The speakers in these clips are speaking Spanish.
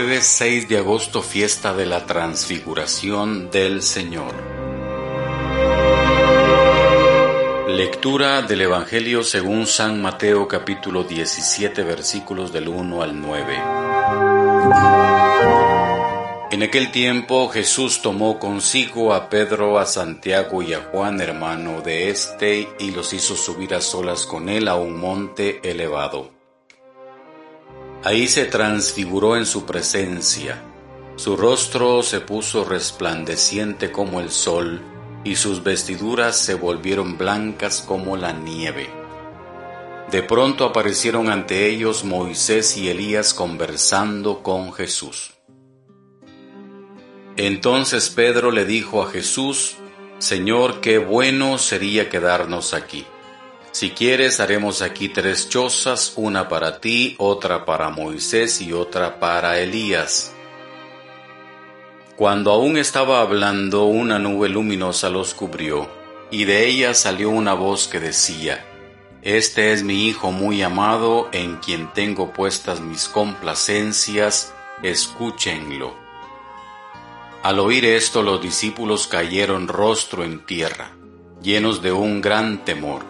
Jueves 6 de agosto, fiesta de la transfiguración del Señor. Lectura del Evangelio según San Mateo capítulo 17 versículos del 1 al 9. En aquel tiempo Jesús tomó consigo a Pedro, a Santiago y a Juan, hermano de éste, y los hizo subir a solas con él a un monte elevado Ahí se transfiguró en su presencia. Su rostro se puso resplandeciente como el sol, y sus vestiduras se volvieron blancas como la nieve. De pronto aparecieron ante ellos Moisés y Elías conversando con Jesús. Entonces Pedro le dijo a Jesús, Señor, qué bueno sería quedarnos aquí. Si quieres, haremos aquí tres chozas, una para ti, otra para Moisés y otra para Elías. Cuando aún estaba hablando, una nube luminosa los cubrió, y de ella salió una voz que decía, Este es mi Hijo muy amado, en quien tengo puestas mis complacencias, escúchenlo. Al oír esto los discípulos cayeron rostro en tierra, llenos de un gran temor.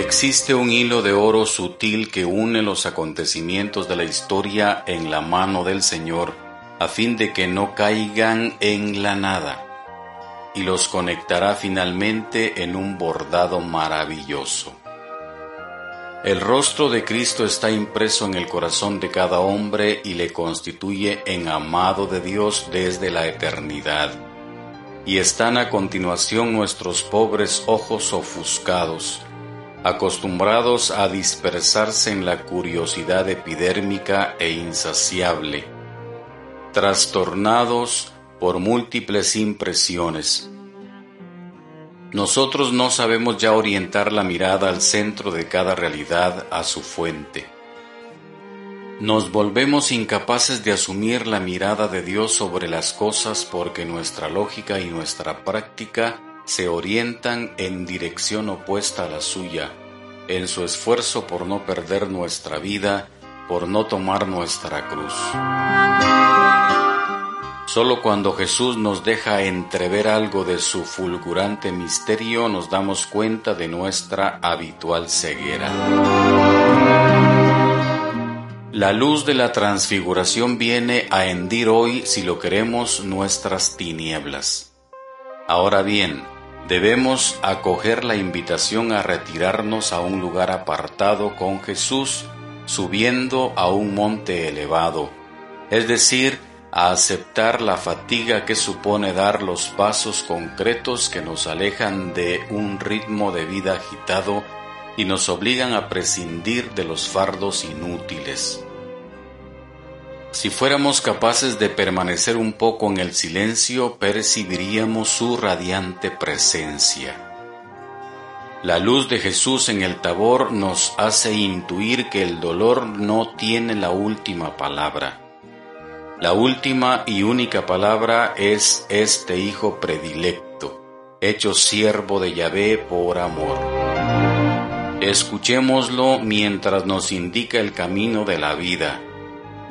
Existe un hilo de oro sutil que une los acontecimientos de la historia en la mano del Señor a fin de que no caigan en la nada y los conectará finalmente en un bordado maravilloso. El rostro de Cristo está impreso en el corazón de cada hombre y le constituye en amado de Dios desde la eternidad. Y están a continuación nuestros pobres ojos ofuscados, acostumbrados a dispersarse en la curiosidad epidérmica e insaciable, trastornados por múltiples impresiones. Nosotros no sabemos ya orientar la mirada al centro de cada realidad, a su fuente. Nos volvemos incapaces de asumir la mirada de Dios sobre las cosas porque nuestra lógica y nuestra práctica se orientan en dirección opuesta a la suya, en su esfuerzo por no perder nuestra vida, por no tomar nuestra cruz. Solo cuando Jesús nos deja entrever algo de su fulgurante misterio nos damos cuenta de nuestra habitual ceguera. La luz de la transfiguración viene a hendir hoy, si lo queremos, nuestras tinieblas. Ahora bien, debemos acoger la invitación a retirarnos a un lugar apartado con Jesús, subiendo a un monte elevado, es decir, a aceptar la fatiga que supone dar los pasos concretos que nos alejan de un ritmo de vida agitado y nos obligan a prescindir de los fardos inútiles. Si fuéramos capaces de permanecer un poco en el silencio, percibiríamos su radiante presencia. La luz de Jesús en el tabor nos hace intuir que el dolor no tiene la última palabra. La última y única palabra es este Hijo predilecto, hecho siervo de Yahvé por amor. Escuchémoslo mientras nos indica el camino de la vida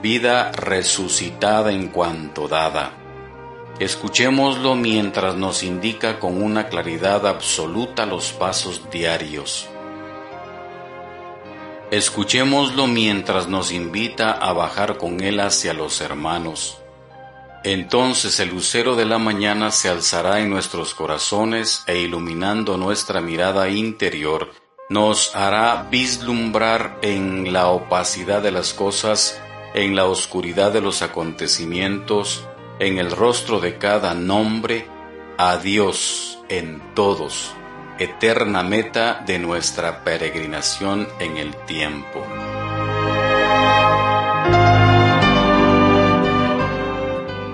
vida resucitada en cuanto dada. Escuchémoslo mientras nos indica con una claridad absoluta los pasos diarios. Escuchémoslo mientras nos invita a bajar con Él hacia los hermanos. Entonces el lucero de la mañana se alzará en nuestros corazones e iluminando nuestra mirada interior, nos hará vislumbrar en la opacidad de las cosas en la oscuridad de los acontecimientos, en el rostro de cada nombre, a Dios en todos, eterna meta de nuestra peregrinación en el tiempo.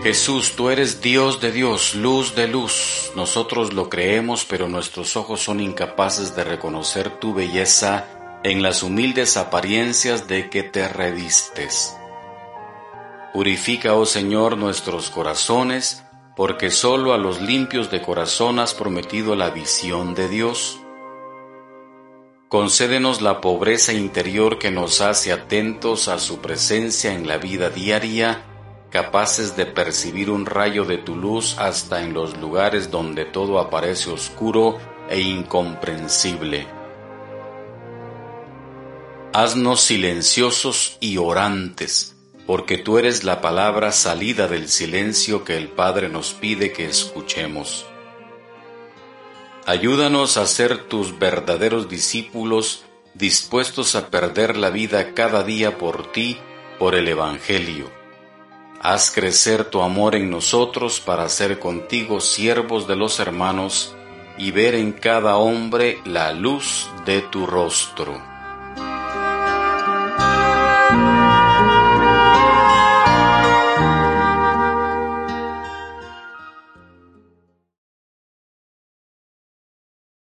Jesús, tú eres Dios de Dios, luz de luz. Nosotros lo creemos, pero nuestros ojos son incapaces de reconocer tu belleza en las humildes apariencias de que te revistes. Purifica, oh Señor, nuestros corazones, porque sólo a los limpios de corazón has prometido la visión de Dios. Concédenos la pobreza interior que nos hace atentos a su presencia en la vida diaria, capaces de percibir un rayo de tu luz hasta en los lugares donde todo aparece oscuro e incomprensible. Haznos silenciosos y orantes, porque tú eres la palabra salida del silencio que el Padre nos pide que escuchemos. Ayúdanos a ser tus verdaderos discípulos dispuestos a perder la vida cada día por ti, por el Evangelio. Haz crecer tu amor en nosotros para ser contigo siervos de los hermanos y ver en cada hombre la luz de tu rostro.